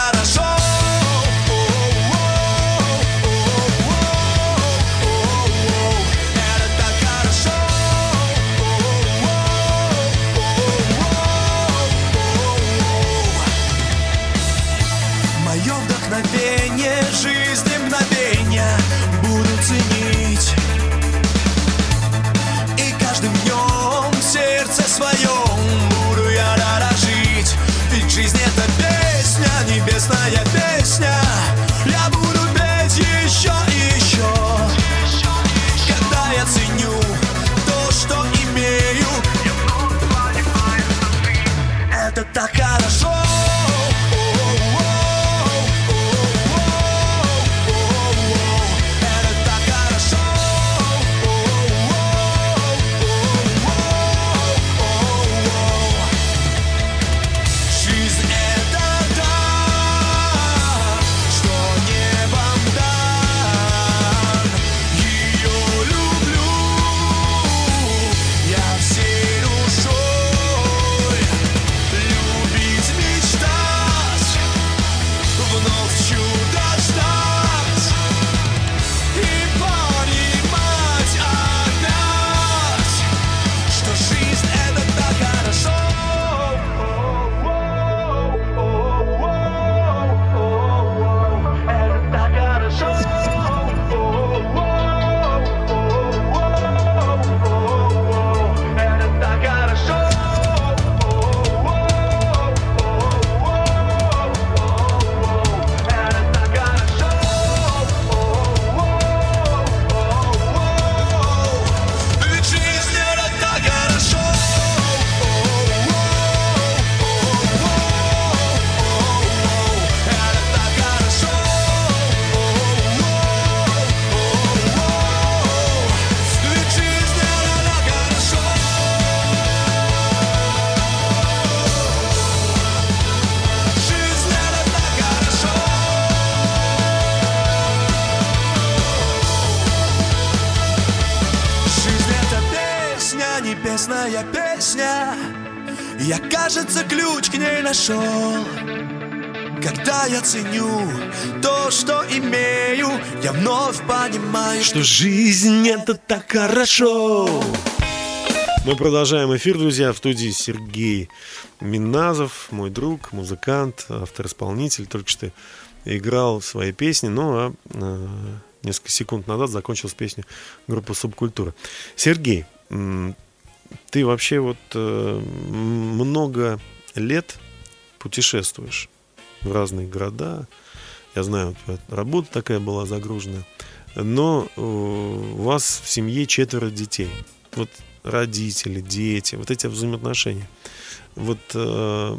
ценю то, что имею Я вновь понимаю, что жизнь это так хорошо. Мы продолжаем эфир, друзья, в студии Сергей Миназов, мой друг, музыкант, автор-исполнитель, только что играл свои песни, ну а э, несколько секунд назад закончил с песней группы Субкультура. Сергей, ты вообще вот э, много лет путешествуешь в разные города. Я знаю, работа такая была загруженная. Но э, у вас в семье четверо детей. Вот родители, дети, вот эти взаимоотношения. Вот, э,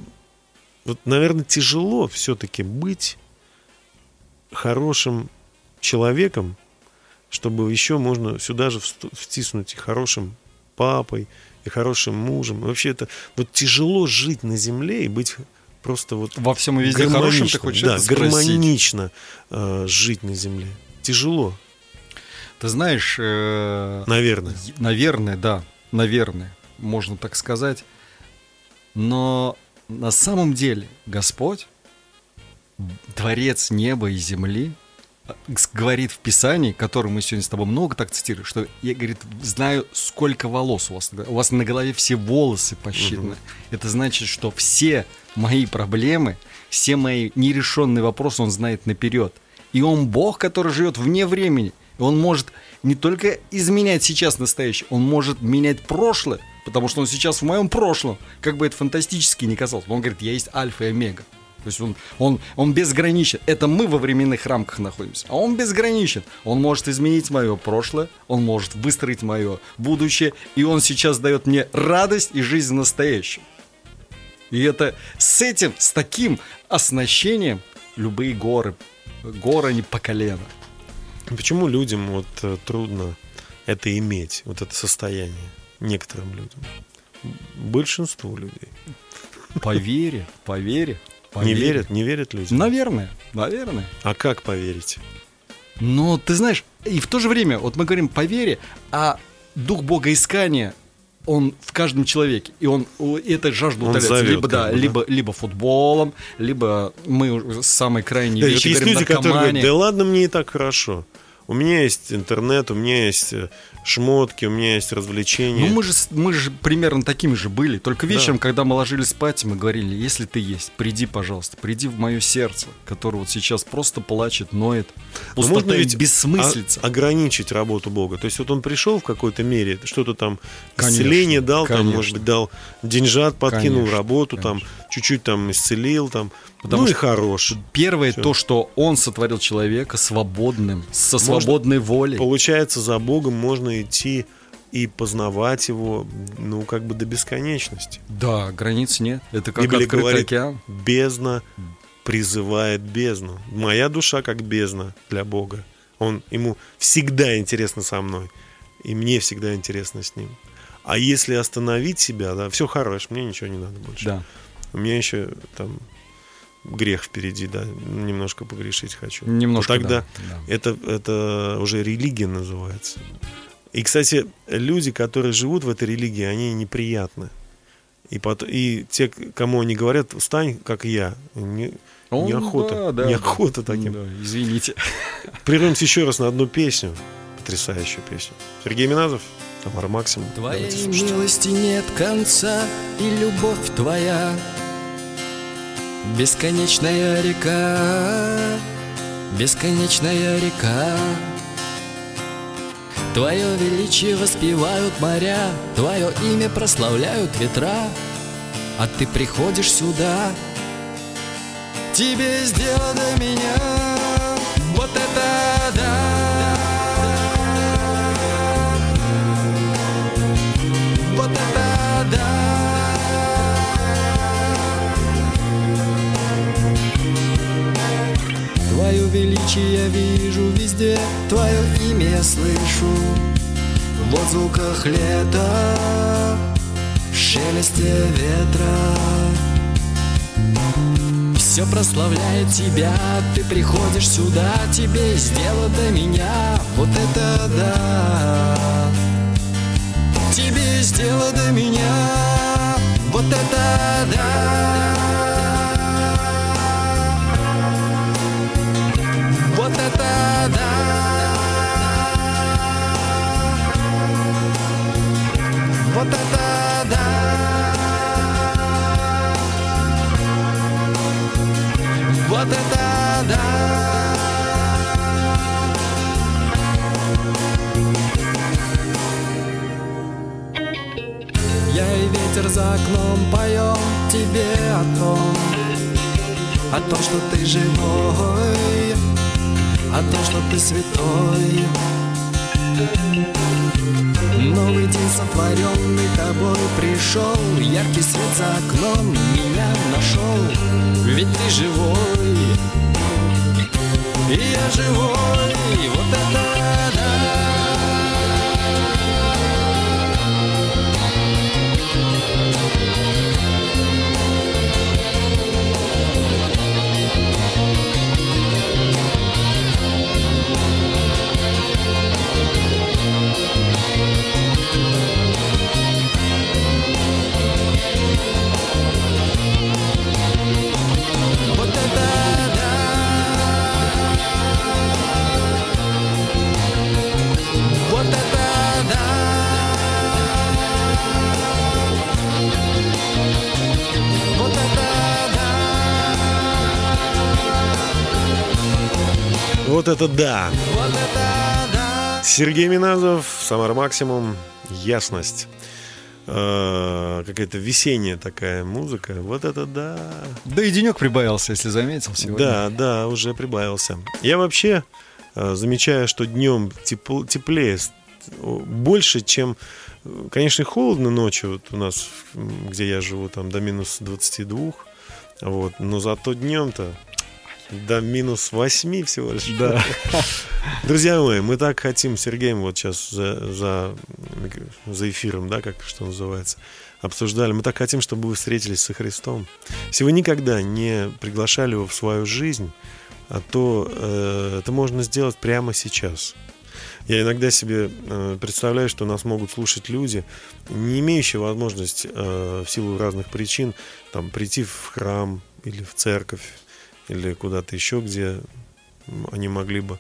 вот наверное, тяжело все-таки быть хорошим человеком, чтобы еще можно сюда же втиснуть и хорошим папой, и хорошим мужем. Вообще это вот тяжело жить на земле и быть просто вот Во всем и везде хорошим, ты хочешь да, гармонично э, жить на земле. Тяжело, Ты знаешь, э, наверное. Наверное, да. наверное, можно так сказать. Но на самом деле Господь, Творец неба и земли, э, говорит в Писании, которое мы сегодня с тобой много так цитируем, что я, говорит, знаю, сколько волос у вас. У вас на голове все волосы посчитаны. Это значит, что все мои проблемы, все мои нерешенные вопросы он знает наперед. И он Бог, который живет вне времени. И он может не только изменять сейчас настоящее, он может менять прошлое, потому что он сейчас в моем прошлом. Как бы это фантастически не казалось. Но он говорит, я есть альфа и омега. То есть он, он, он безграничен. Это мы во временных рамках находимся. А он безграничен. Он может изменить мое прошлое, он может выстроить мое будущее, и он сейчас дает мне радость и жизнь в настоящем. И это с этим, с таким оснащением любые горы, горы не по колено. Почему людям вот э, трудно это иметь, вот это состояние? Некоторым людям. Большинству людей. По вере, по вере. по Не вере. верят, не верят люди. Наверное, наверное. А как поверить? Но ты знаешь, и в то же время, вот мы говорим по вере, а дух богоискания, он в каждом человеке, и он и это жажда зовет либо, да, да? либо, либо футболом, либо мы самые крайние Да, вещи есть люди, которые говорят, да ладно, мне и так хорошо. У меня есть интернет, у меня есть э, шмотки, у меня есть развлечения. Ну, мы же, мы же примерно такими же были. Только вечером, когда мы ложились спать, мы говорили, если ты есть, приди, пожалуйста, приди в мое сердце, которое вот сейчас просто плачет, ноет. Но Пустота можно и ведь бессмыслица. ограничить работу Бога. То есть вот он пришел в какой-то мере, что-то там Конечно, исцеление дал, там, конечно. может быть, дал деньжат, подкинул Конечно, работу, конечно. там чуть-чуть там исцелил, там. Потому ну и что хорош. Первое Всё. то, что он сотворил человека свободным, со Можно- свободной волей. Получается, за Богом можно идти и познавать его, ну, как бы до бесконечности. Да, границ нет. Это как Библия открытый говорит, океан. бездна призывает бездну. Моя душа как бездна для Бога. Он, ему всегда интересно со мной. И мне всегда интересно с ним. А если остановить себя, да, все хорошо, мне ничего не надо больше. Да. У меня еще там грех впереди, да, немножко погрешить хочу. Немножко, Вот тогда да, да. это, это уже религия называется. И, кстати, люди, которые живут в этой религии, они неприятны. И, пот- и те, кому они говорят, стань как я, не, О, неохота, да, да, неохота да. таким. Да, извините. Прервемся еще раз на одну песню, потрясающую песню. Сергей Миназов, Тамара Максимум. Твоей милости нет конца, и любовь твоя Бесконечная река, бесконечная река Твое величие воспевают моря, Твое имя прославляют ветра. А ты приходишь сюда, Тебе сделано до меня. Вот это да. Вот это величие вижу везде Твое имя слышу В отзвуках лета В шелесте ветра все прославляет тебя, ты приходишь сюда, тебе сделано до меня, вот это да. Тебе сделано до меня, вот это да. За окном поем тебе о том, о том, что ты живой, о том, что ты святой. Новый день сотворенный тобой пришел Яркий свет за окном меня нашел Ведь ты живой И я живой Вот это да Вот это да! Сергей Миназов, Самар Максимум, Ясность. Э, Какая-то весенняя такая музыка. Вот это да! Да и денек прибавился, если заметил сегодня. Да, да, уже прибавился. Я вообще э, замечаю, что днем тепл- теплее, больше, чем... э, Конечно, холодно ночью, вот у нас, где я живу, там до минус 22, вот, но зато днем-то до минус 8 всего лишь. Да. Друзья мои, мы так хотим с Сергеем вот сейчас за, за, за эфиром, да, как что называется, обсуждали. Мы так хотим, чтобы вы встретились со Христом. Если вы никогда не приглашали его в свою жизнь, а то э, это можно сделать прямо сейчас. Я иногда себе э, представляю, что нас могут слушать люди, не имеющие возможности э, в силу разных причин там, прийти в храм или в церковь или куда-то еще, где они могли бы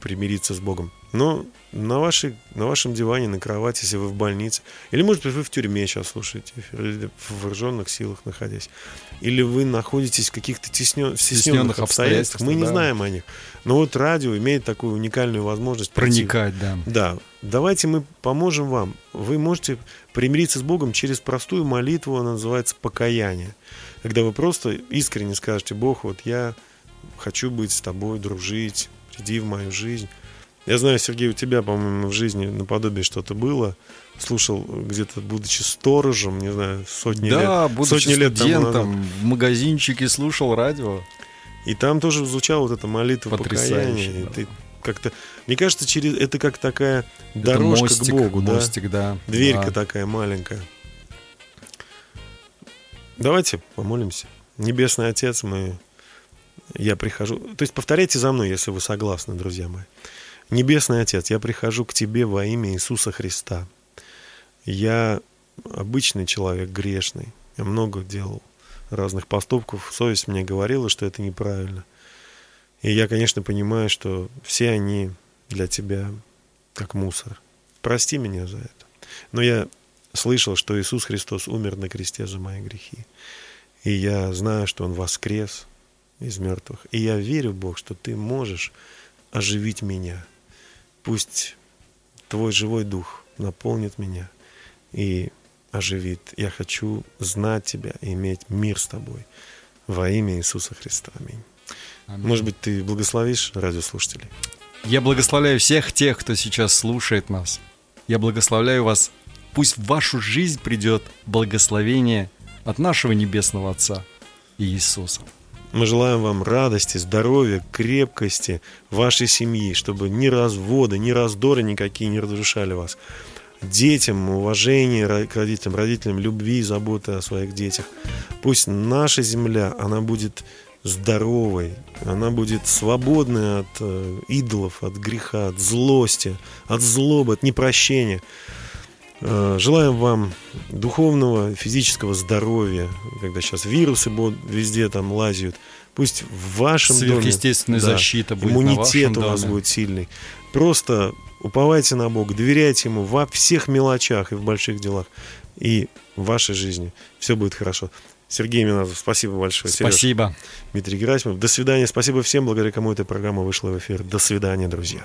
примириться с Богом. Но на, вашей, на вашем диване, на кровати, если вы в больнице, или, может быть, вы в тюрьме сейчас слушаете эфир, или в вооруженных силах находясь, или вы находитесь в каких-то теснен, стесненных Стесненных обстоятельствах, мы не да. знаем о них. Но вот радио имеет такую уникальную возможность прийти- Проникать, да. да, давайте мы поможем вам. Вы можете примириться с Богом через простую молитву, она называется покаяние. Когда вы просто искренне скажете, Бог, вот я хочу быть с тобой, дружить, приди в мою жизнь. Я знаю, Сергей, у тебя, по-моему, в жизни наподобие что-то было. Слушал где-то, будучи сторожем, не знаю, сотни лет. Да, будучи сотни лет тому назад. в магазинчике слушал радио. И там тоже звучала вот эта молитва Потрясающе, покаяния. Да. ты как-то, мне кажется, через это как такая Это дорожка мостик, к Богу, да? мостик, да. Дверька Да. такая маленькая. Давайте помолимся. Небесный Отец, мы... Я прихожу... То есть повторяйте за мной, если вы согласны, друзья мои. Небесный Отец, я прихожу к Тебе во имя Иисуса Христа. Я обычный человек, грешный. Я много делал разных поступков. Совесть мне говорила, что это неправильно. И я, конечно, понимаю, что все они для Тебя как мусор. Прости меня за это. Но я слышал, что Иисус Христос умер на кресте за мои грехи. И я знаю, что Он воскрес из мертвых. И я верю, Бог, что Ты можешь оживить меня. Пусть Твой живой дух наполнит меня и оживит. Я хочу знать Тебя и иметь мир с Тобой. Во имя Иисуса Христа. Аминь. Аминь. Может быть, ты благословишь радиослушателей? Я благословляю всех тех, кто сейчас слушает нас. Я благословляю вас. Пусть в вашу жизнь придет благословение от нашего Небесного Отца Иисуса. Мы желаем вам радости, здоровья, крепкости вашей семьи, чтобы ни разводы, ни раздоры никакие не разрушали вас. Детям уважение к родителям, родителям любви и заботы о своих детях. Пусть наша земля, она будет здоровой, она будет свободной от э, идолов, от греха, от злости, от злобы, от непрощения. Э, Желаем вам духовного, физического здоровья, когда сейчас вирусы везде там лазят. Пусть в вашем доме Сверхъестественная защита будет на иммунитет у вас доме. будет сильный. Просто уповайте на Бога, доверяйте Ему во всех мелочах и в больших делах. И в вашей жизни все будет хорошо. Сергей Миназов, спасибо большое. Сереж. Спасибо. Дмитрий Герасимов. До свидания. Спасибо всем, благодаря кому эта программа вышла в эфир. До свидания, друзья.